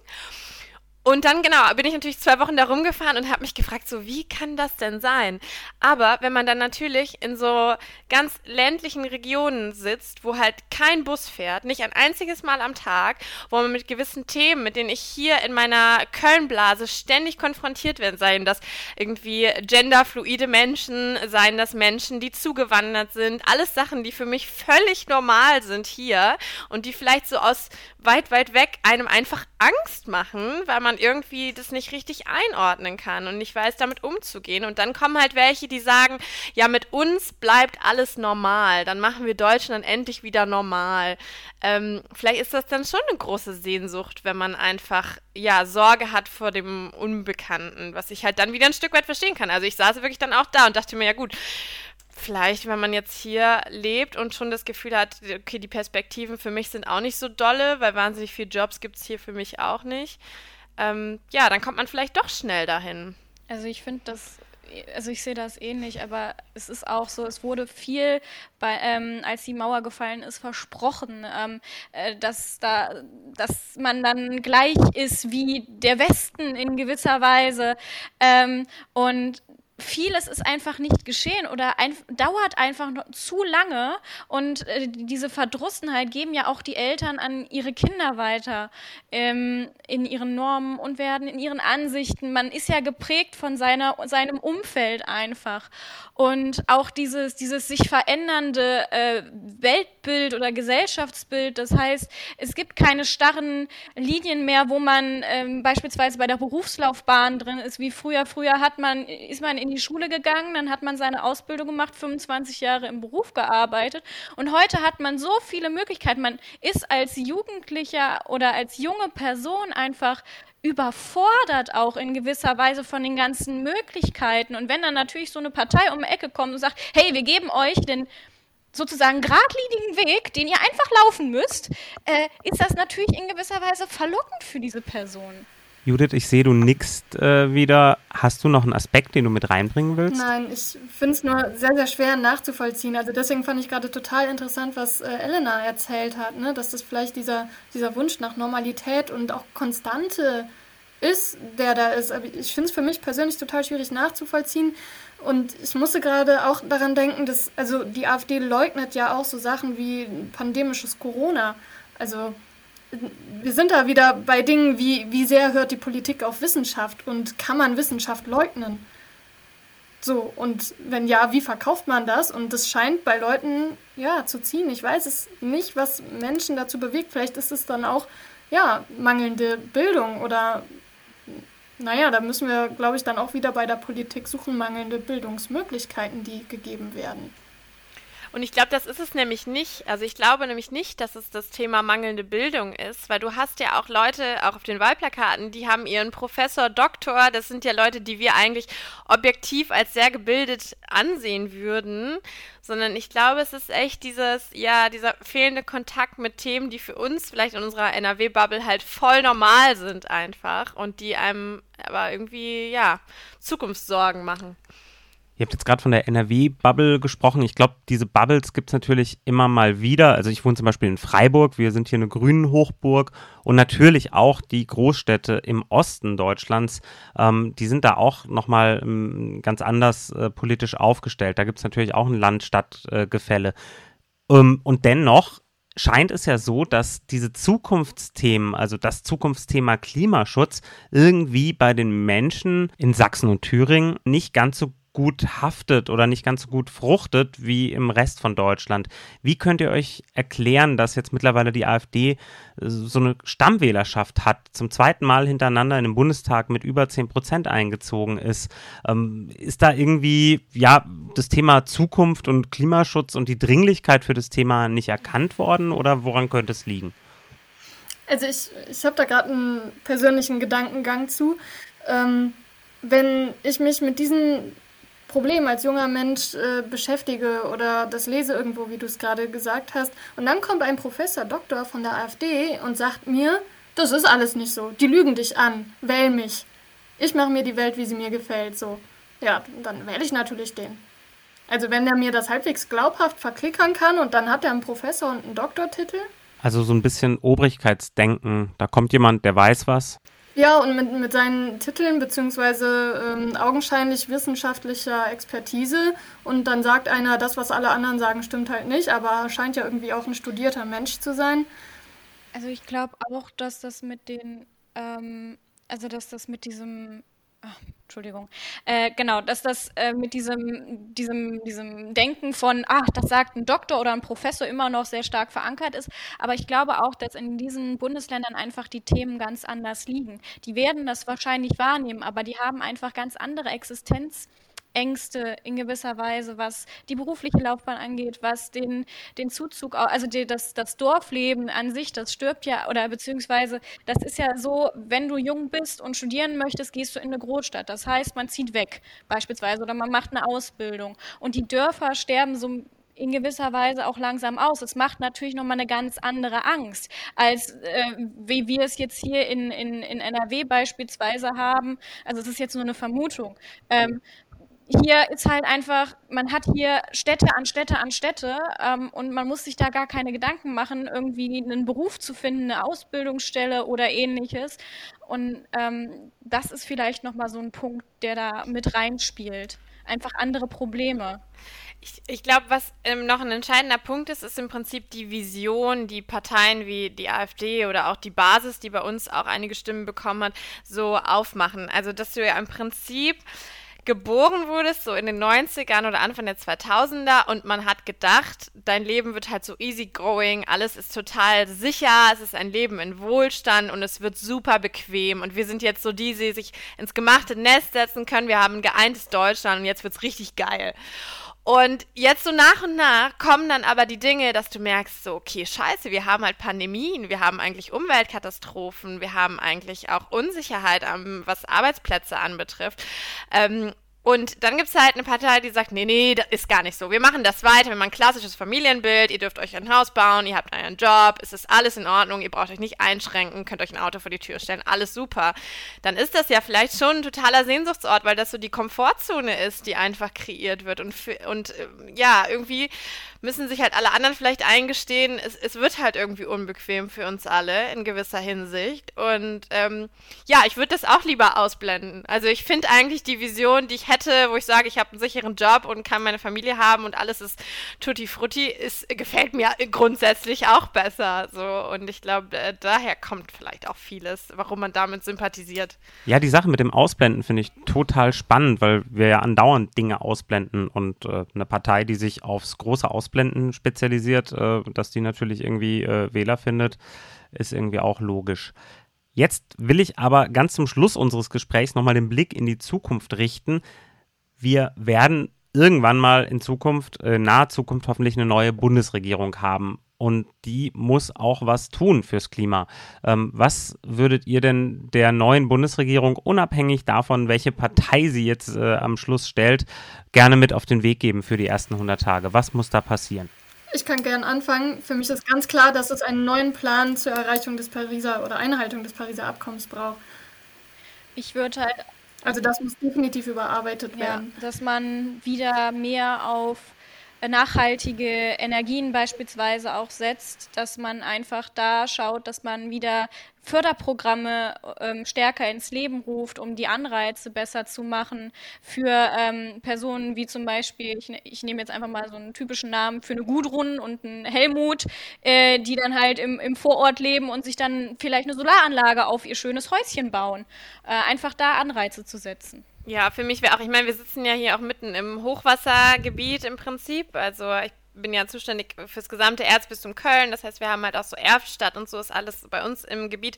Und dann, genau, bin ich natürlich zwei Wochen da rumgefahren und habe mich gefragt, so, wie kann das denn sein? Aber wenn man dann natürlich in so ganz ländlichen Regionen sitzt, wo halt kein Bus fährt, nicht ein einziges Mal am Tag, wo man mit gewissen Themen, mit denen ich hier in meiner Kölnblase ständig konfrontiert werde, seien das irgendwie genderfluide Menschen, seien das Menschen, die zugewandert sind, alles Sachen, die für mich völlig normal sind hier und die vielleicht so aus weit, weit weg einem einfach Angst machen, weil man irgendwie das nicht richtig einordnen kann und nicht weiß, damit umzugehen. Und dann kommen halt welche, die sagen, ja, mit uns bleibt alles normal. Dann machen wir Deutschland endlich wieder normal. Ähm, vielleicht ist das dann schon eine große Sehnsucht, wenn man einfach, ja, Sorge hat vor dem Unbekannten, was ich halt dann wieder ein Stück weit verstehen kann. Also ich saß wirklich dann auch da und dachte mir, ja gut, vielleicht, wenn man jetzt hier lebt und schon das Gefühl hat, okay, die Perspektiven für mich sind auch nicht so dolle, weil wahnsinnig viele Jobs gibt es hier für mich auch nicht. Ähm, ja, dann kommt man vielleicht doch schnell dahin.
Also ich finde das also ich sehe das ähnlich, aber es ist auch so, es wurde viel, bei, ähm, als die Mauer gefallen ist, versprochen, ähm, äh, dass, da, dass man dann gleich ist wie der Westen in gewisser Weise. Ähm, und vieles ist einfach nicht geschehen oder ein, dauert einfach noch zu lange und äh, diese Verdrussenheit geben ja auch die Eltern an ihre Kinder weiter ähm, in ihren Normen und werden in ihren Ansichten. Man ist ja geprägt von seiner, seinem Umfeld einfach und auch dieses, dieses sich verändernde äh, Weltbild oder Gesellschaftsbild. Das heißt, es gibt keine starren Linien mehr, wo man ähm, beispielsweise bei der Berufslaufbahn drin ist, wie früher. Früher hat man, ist man in in die Schule gegangen, dann hat man seine Ausbildung gemacht, 25 Jahre im Beruf gearbeitet und heute hat man so viele Möglichkeiten. Man ist als Jugendlicher oder als junge Person einfach überfordert auch in gewisser Weise von den ganzen Möglichkeiten. Und wenn dann natürlich so eine Partei um die Ecke kommt und sagt, hey, wir geben euch den sozusagen geradlinigen Weg, den ihr einfach laufen müsst, äh, ist das natürlich in gewisser Weise verlockend für diese Person.
Judith, ich sehe, du nickst äh, wieder. Hast du noch einen Aspekt, den du mit reinbringen willst?
Nein, ich finde es nur sehr, sehr schwer nachzuvollziehen. Also deswegen fand ich gerade total interessant, was äh, Elena erzählt hat, ne? dass das vielleicht dieser, dieser Wunsch nach Normalität und auch Konstante ist, der da ist. Aber ich finde es für mich persönlich total schwierig nachzuvollziehen. Und ich musste gerade auch daran denken, dass, also die AfD leugnet ja auch so Sachen wie pandemisches Corona. Also wir sind da wieder bei Dingen wie, wie sehr hört die Politik auf Wissenschaft und kann man Wissenschaft leugnen? So, und wenn ja, wie verkauft man das? Und das scheint bei Leuten, ja, zu ziehen. Ich weiß es nicht, was Menschen dazu bewegt. Vielleicht ist es dann auch, ja, mangelnde Bildung oder, naja, da müssen wir, glaube ich, dann auch wieder bei der Politik suchen, mangelnde Bildungsmöglichkeiten, die gegeben werden.
Und ich glaube, das ist es nämlich nicht. Also ich glaube nämlich nicht, dass es das Thema mangelnde Bildung ist, weil du hast ja auch Leute, auch auf den Wahlplakaten, die haben ihren Professor, Doktor, das sind ja Leute, die wir eigentlich objektiv als sehr gebildet ansehen würden, sondern ich glaube, es ist echt dieses, ja, dieser fehlende Kontakt mit Themen, die für uns vielleicht in unserer NRW-Bubble halt voll normal sind einfach und die einem aber irgendwie, ja, Zukunftssorgen machen.
Ihr habt jetzt gerade von der NRW-Bubble gesprochen. Ich glaube, diese Bubbles gibt es natürlich immer mal wieder. Also ich wohne zum Beispiel in Freiburg. Wir sind hier eine grünen Hochburg. Und natürlich auch die Großstädte im Osten Deutschlands. Ähm, die sind da auch nochmal ähm, ganz anders äh, politisch aufgestellt. Da gibt es natürlich auch ein Land-Stadt-Gefälle. Ähm, und dennoch scheint es ja so, dass diese Zukunftsthemen, also das Zukunftsthema Klimaschutz, irgendwie bei den Menschen in Sachsen und Thüringen nicht ganz so gut haftet oder nicht ganz so gut fruchtet wie im Rest von Deutschland. Wie könnt ihr euch erklären, dass jetzt mittlerweile die AfD äh, so eine Stammwählerschaft hat, zum zweiten Mal hintereinander in den Bundestag mit über 10 Prozent eingezogen ist? Ähm, ist da irgendwie, ja, das Thema Zukunft und Klimaschutz und die Dringlichkeit für das Thema nicht erkannt worden oder woran könnte es liegen?
Also ich, ich habe da gerade einen persönlichen Gedankengang zu. Ähm, wenn ich mich mit diesen Problem als junger Mensch äh, beschäftige oder das lese irgendwo, wie du es gerade gesagt hast. Und dann kommt ein Professor, Doktor von der AfD und sagt mir, das ist alles nicht so. Die lügen dich an. Wähl mich. ich mache mir die Welt, wie sie mir gefällt, so. Ja, dann wähle ich natürlich den. Also wenn er mir das halbwegs glaubhaft verklickern kann und dann hat er einen Professor und einen Doktortitel.
Also so ein bisschen Obrigkeitsdenken. Da kommt jemand, der weiß was.
Ja, und mit, mit seinen Titeln beziehungsweise ähm, augenscheinlich wissenschaftlicher Expertise und dann sagt einer, das, was alle anderen sagen, stimmt halt nicht, aber scheint ja irgendwie auch ein studierter Mensch zu sein.
Also ich glaube auch, dass das mit den, ähm, also dass das mit diesem Entschuldigung. Äh, genau, dass das äh, mit diesem, diesem, diesem Denken von, ach, das sagt ein Doktor oder ein Professor immer noch sehr stark verankert ist. Aber ich glaube auch, dass in diesen Bundesländern einfach die Themen ganz anders liegen. Die werden das wahrscheinlich wahrnehmen, aber die haben einfach ganz andere Existenz. Ängste in gewisser Weise, was die berufliche Laufbahn angeht, was den, den Zuzug, also die, das, das Dorfleben an sich, das stirbt ja, oder beziehungsweise das ist ja so, wenn du jung bist und studieren möchtest, gehst du in eine Großstadt. Das heißt, man zieht weg beispielsweise oder man macht eine Ausbildung. Und die Dörfer sterben so in gewisser Weise auch langsam aus. Es macht natürlich nochmal eine ganz andere Angst, als äh, wie wir es jetzt hier in, in, in NRW beispielsweise haben. Also es ist jetzt nur eine Vermutung. Ähm, hier ist halt einfach, man hat hier Städte an Städte an Städte ähm, und man muss sich da gar keine Gedanken machen, irgendwie einen Beruf zu finden, eine Ausbildungsstelle oder ähnliches. Und ähm, das ist vielleicht nochmal so ein Punkt, der da mit reinspielt. Einfach andere Probleme.
Ich, ich glaube, was ähm, noch ein entscheidender Punkt ist, ist im Prinzip die Vision, die Parteien wie die AfD oder auch die Basis, die bei uns auch einige Stimmen bekommen hat, so aufmachen. Also, dass du ja im Prinzip geboren wurdest, so in den 90ern oder Anfang der 2000er und man hat gedacht, dein Leben wird halt so easy going, alles ist total sicher, es ist ein Leben in Wohlstand und es wird super bequem und wir sind jetzt so die, die sich ins gemachte Nest setzen können, wir haben ein geeintes Deutschland und jetzt wird es richtig geil. Und jetzt so nach und nach kommen dann aber die Dinge, dass du merkst, so, okay, scheiße, wir haben halt Pandemien, wir haben eigentlich Umweltkatastrophen, wir haben eigentlich auch Unsicherheit, was Arbeitsplätze anbetrifft. Ähm, und dann gibt es halt eine Partei, die sagt, nee, nee, das ist gar nicht so. Wir machen das weiter, wir machen ein klassisches Familienbild, ihr dürft euch ein Haus bauen, ihr habt einen Job, es ist alles in Ordnung, ihr braucht euch nicht einschränken, könnt euch ein Auto vor die Tür stellen, alles super. Dann ist das ja vielleicht schon ein totaler Sehnsuchtsort, weil das so die Komfortzone ist, die einfach kreiert wird. Und, für, und äh, ja, irgendwie müssen sich halt alle anderen vielleicht eingestehen, es, es wird halt irgendwie unbequem für uns alle in gewisser Hinsicht. Und ähm, ja, ich würde das auch lieber ausblenden. Also ich finde eigentlich die Vision, die ich hätte, wo ich sage, ich habe einen sicheren Job und kann meine Familie haben und alles ist tutti frutti, ist, gefällt mir grundsätzlich auch besser. So. Und ich glaube, äh, daher kommt vielleicht auch vieles, warum man damit sympathisiert.
Ja, die Sache mit dem Ausblenden finde ich total spannend, weil wir ja andauernd Dinge ausblenden und äh, eine Partei, die sich aufs große Ausblenden Ausblenden spezialisiert, äh, dass die natürlich irgendwie äh, Wähler findet, ist irgendwie auch logisch. Jetzt will ich aber ganz zum Schluss unseres Gesprächs nochmal den Blick in die Zukunft richten. Wir werden irgendwann mal in Zukunft, äh, naher Zukunft hoffentlich eine neue Bundesregierung haben und die muss auch was tun fürs Klima. Ähm, was würdet ihr denn der neuen Bundesregierung, unabhängig davon, welche Partei sie jetzt äh, am Schluss stellt, gerne mit auf den Weg geben für die ersten 100 Tage? Was muss da passieren?
Ich kann gern anfangen. Für mich ist ganz klar, dass es einen neuen Plan zur Erreichung des Pariser oder Einhaltung des Pariser Abkommens braucht.
Ich würde halt.
Also das muss definitiv überarbeitet
ja,
werden.
Dass man wieder mehr auf nachhaltige Energien beispielsweise auch setzt, dass man einfach da schaut, dass man wieder Förderprogramme ähm, stärker ins Leben ruft, um die Anreize besser zu machen für ähm, Personen wie zum Beispiel, ich, ne, ich nehme jetzt einfach mal so einen typischen Namen für eine Gudrun und einen Helmut, äh, die dann halt im, im Vorort leben und sich dann vielleicht eine Solaranlage auf ihr schönes Häuschen bauen. Äh, einfach da Anreize zu setzen.
Ja, für mich wäre auch, ich meine, wir sitzen ja hier auch mitten im Hochwassergebiet im Prinzip. Also ich bin ja zuständig fürs gesamte Erzbistum Köln. Das heißt, wir haben halt auch so Erfstadt und so ist alles bei uns im Gebiet.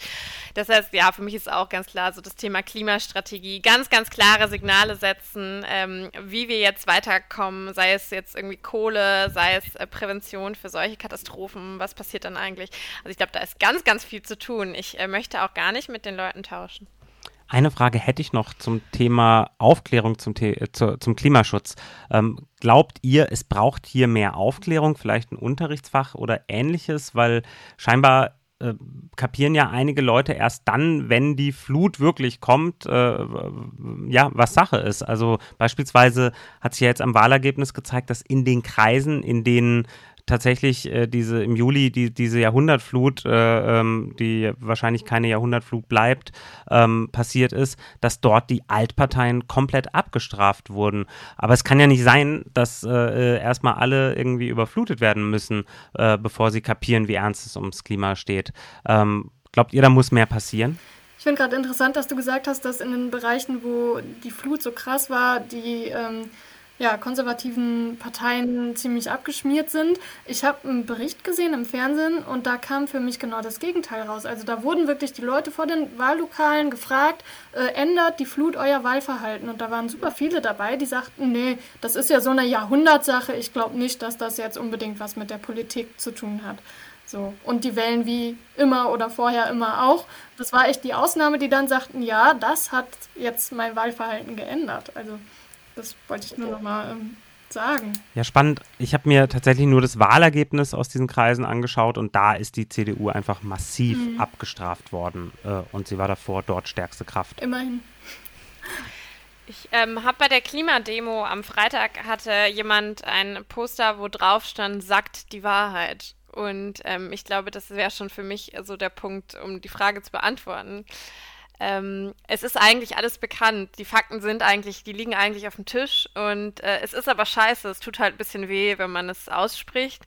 Das heißt, ja, für mich ist auch ganz klar so das Thema Klimastrategie. Ganz, ganz klare Signale setzen, ähm, wie wir jetzt weiterkommen, sei es jetzt irgendwie Kohle, sei es äh, Prävention für solche Katastrophen. Was passiert dann eigentlich? Also ich glaube, da ist ganz, ganz viel zu tun. Ich äh, möchte auch gar nicht mit den Leuten tauschen.
Eine Frage hätte ich noch zum Thema Aufklärung zum, The äh, zu, zum Klimaschutz. Ähm, glaubt ihr, es braucht hier mehr Aufklärung, vielleicht ein Unterrichtsfach oder ähnliches? Weil scheinbar äh, kapieren ja einige Leute erst dann, wenn die Flut wirklich kommt, äh, ja, was Sache ist. Also beispielsweise hat sich ja jetzt am Wahlergebnis gezeigt, dass in den Kreisen, in denen tatsächlich äh, diese im Juli die, diese Jahrhundertflut, äh, ähm, die wahrscheinlich keine Jahrhundertflut bleibt, ähm, passiert ist, dass dort die Altparteien komplett abgestraft wurden. Aber es kann ja nicht sein, dass äh, äh erstmal alle irgendwie überflutet werden müssen, äh, bevor sie kapieren, wie ernst es ums Klima steht. Ähm, glaubt ihr, da muss mehr passieren?
Ich finde gerade interessant, dass du gesagt hast, dass in den Bereichen, wo die Flut so krass war, die ähm, ja, konservativen Parteien ziemlich abgeschmiert sind. Ich habe einen Bericht gesehen im Fernsehen und da kam für mich genau das Gegenteil raus. Also da wurden wirklich die Leute vor den Wahllokalen gefragt, äh, ändert die Flut euer Wahlverhalten. Und da waren super viele dabei, die sagten, nee, das ist ja so eine Jahrhundertsache. Ich glaube nicht, dass das jetzt unbedingt was mit der Politik zu tun hat. So. Und die wählen wie immer oder vorher immer auch. Das war echt die Ausnahme, die dann sagten, ja, das hat jetzt mein Wahlverhalten geändert. Also das wollte ich nur noch mal ähm, sagen.
Ja, spannend. Ich habe mir tatsächlich nur das Wahlergebnis aus diesen Kreisen angeschaut und da ist die CDU einfach massiv mhm. abgestraft worden äh, und sie war davor dort stärkste Kraft.
Immerhin.
Ich ähm, habe bei der Klimademo am Freitag hatte jemand ein Poster, wo drauf stand, sagt die Wahrheit. Und ähm, ich glaube, das wäre schon für mich so der Punkt, um die Frage zu beantworten. Ähm, es ist eigentlich alles bekannt. Die Fakten sind eigentlich, die liegen eigentlich auf dem Tisch und äh, es ist aber scheiße. Es tut halt ein bisschen weh, wenn man es ausspricht.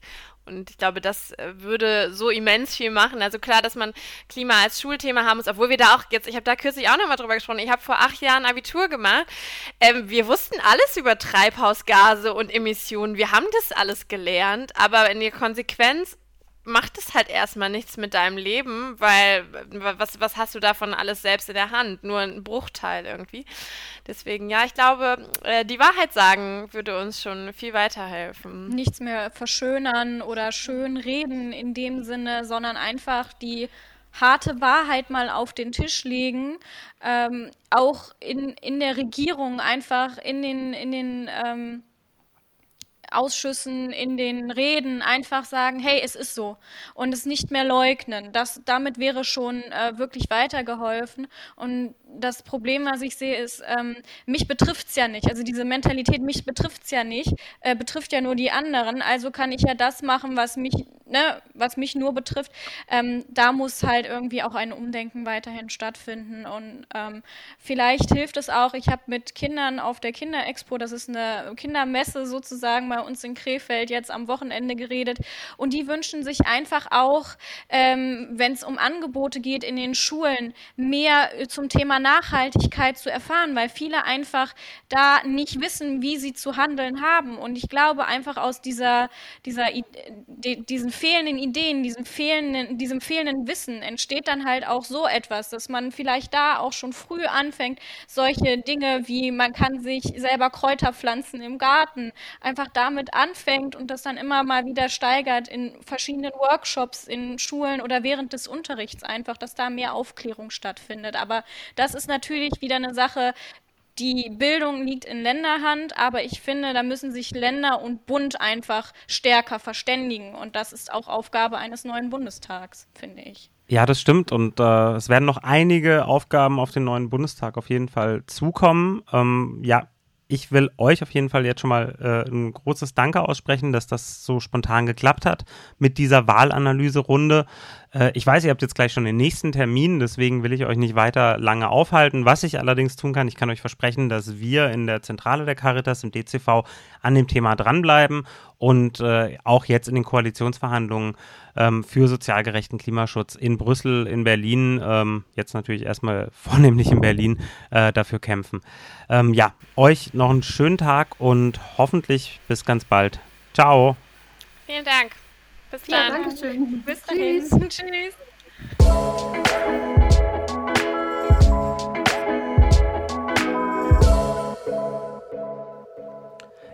Und ich glaube, das äh, würde so immens viel machen. Also klar, dass man Klima als Schulthema haben muss, obwohl wir da auch jetzt, ich habe da kürzlich auch nochmal drüber gesprochen, ich habe vor acht Jahren Abitur gemacht. Ähm, wir wussten alles über Treibhausgase und Emissionen. Wir haben das alles gelernt, aber in der Konsequenz macht es halt erstmal nichts mit deinem Leben, weil was, was hast du davon alles selbst in der Hand? Nur ein Bruchteil irgendwie. Deswegen, ja, ich glaube, äh, die Wahrheit sagen würde uns schon viel weiterhelfen.
Nichts mehr verschönern oder schön reden in dem Sinne, sondern einfach die harte Wahrheit mal auf den Tisch legen, ähm, auch in, in der Regierung einfach in den, in den ähm, Ausschüssen, in den Reden einfach sagen, hey, es ist so und es nicht mehr leugnen. Das, damit wäre schon äh, wirklich weitergeholfen. Und das Problem, was ich sehe, ist, ähm, mich betrifft es ja nicht. Also diese Mentalität, mich betrifft es ja nicht, äh, betrifft ja nur die anderen. Also kann ich ja das machen, was mich, ne, was mich nur betrifft. Ähm, da muss halt irgendwie auch ein Umdenken weiterhin stattfinden. Und ähm, vielleicht hilft es auch, ich habe mit Kindern auf der Kinderexpo, das ist eine Kindermesse sozusagen bei uns in Krefeld, jetzt am Wochenende geredet. Und die wünschen sich einfach auch, ähm, wenn es um Angebote geht in den Schulen, mehr zum Thema Nachhaltigkeit zu erfahren, weil viele einfach da nicht wissen, wie sie zu handeln haben. Und ich glaube einfach aus dieser, dieser, diesen fehlenden Ideen, diesem fehlenden, diesem fehlenden Wissen entsteht dann halt auch so etwas, dass man vielleicht da auch schon früh anfängt, solche Dinge wie man kann sich selber Kräuter pflanzen im Garten, einfach damit anfängt und das dann immer mal wieder steigert in verschiedenen Workshops, in Schulen oder während des Unterrichts einfach, dass da mehr Aufklärung stattfindet. Aber das ist natürlich wieder eine Sache, die Bildung liegt in Länderhand, aber ich finde, da müssen sich Länder und Bund einfach stärker verständigen. Und das ist auch Aufgabe eines neuen Bundestags, finde ich.
Ja, das stimmt. Und äh, es werden noch einige Aufgaben auf den neuen Bundestag auf jeden Fall zukommen. Ähm, ja, ich will euch auf jeden Fall jetzt schon mal äh, ein großes Danke aussprechen, dass das so spontan geklappt hat mit dieser Wahlanalyse-Runde. Äh, ich weiß, ihr habt jetzt gleich schon den nächsten Termin, deswegen will ich euch nicht weiter lange aufhalten. Was ich allerdings tun kann, ich kann euch versprechen, dass wir in der Zentrale der Caritas im DCV an dem Thema dranbleiben und äh, auch jetzt in den Koalitionsverhandlungen ähm, für sozial gerechten Klimaschutz in Brüssel, in Berlin, ähm, jetzt natürlich erstmal vornehmlich in Berlin, äh, dafür kämpfen. Ähm, ja, euch noch einen schönen Tag und hoffentlich bis ganz bald. Ciao.
Vielen Dank. Bis dann.
Ja, danke schön.
Bis dahin. Tschüss. Tschüss.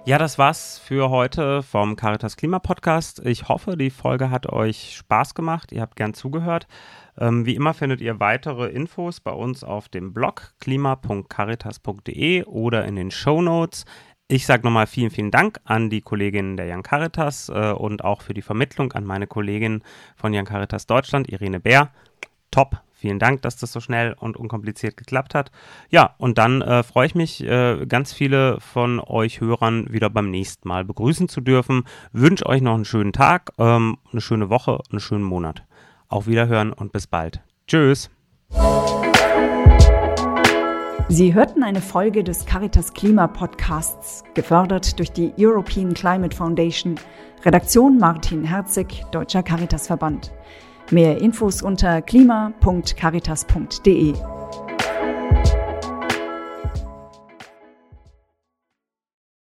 Ja, das war's für heute vom Caritas Klima Podcast. Ich hoffe, die Folge hat euch Spaß gemacht. Ihr habt gern zugehört. Ähm, wie immer findet ihr weitere Infos bei uns auf dem Blog klima.caritas.de oder in den Show Notes. Ich sage nochmal vielen, vielen Dank an die Kolleginnen der Young Caritas äh, und auch für die Vermittlung an meine Kollegin von Young Caritas Deutschland, Irene Bär. Top, Vielen Dank, dass das so schnell und unkompliziert geklappt hat. Ja, und dann äh, freue ich mich, äh, ganz viele von euch Hörern wieder beim nächsten Mal begrüßen zu dürfen. Wünsche euch noch einen schönen Tag, ähm, eine schöne Woche, einen schönen Monat. Auf Wiederhören und bis bald. Tschüss.
Sie hörten eine Folge des Caritas Klima Podcasts, gefördert durch die European Climate Foundation. Redaktion Martin Herzig, Deutscher Caritasverband. Mehr Infos unter klima.caritas.de.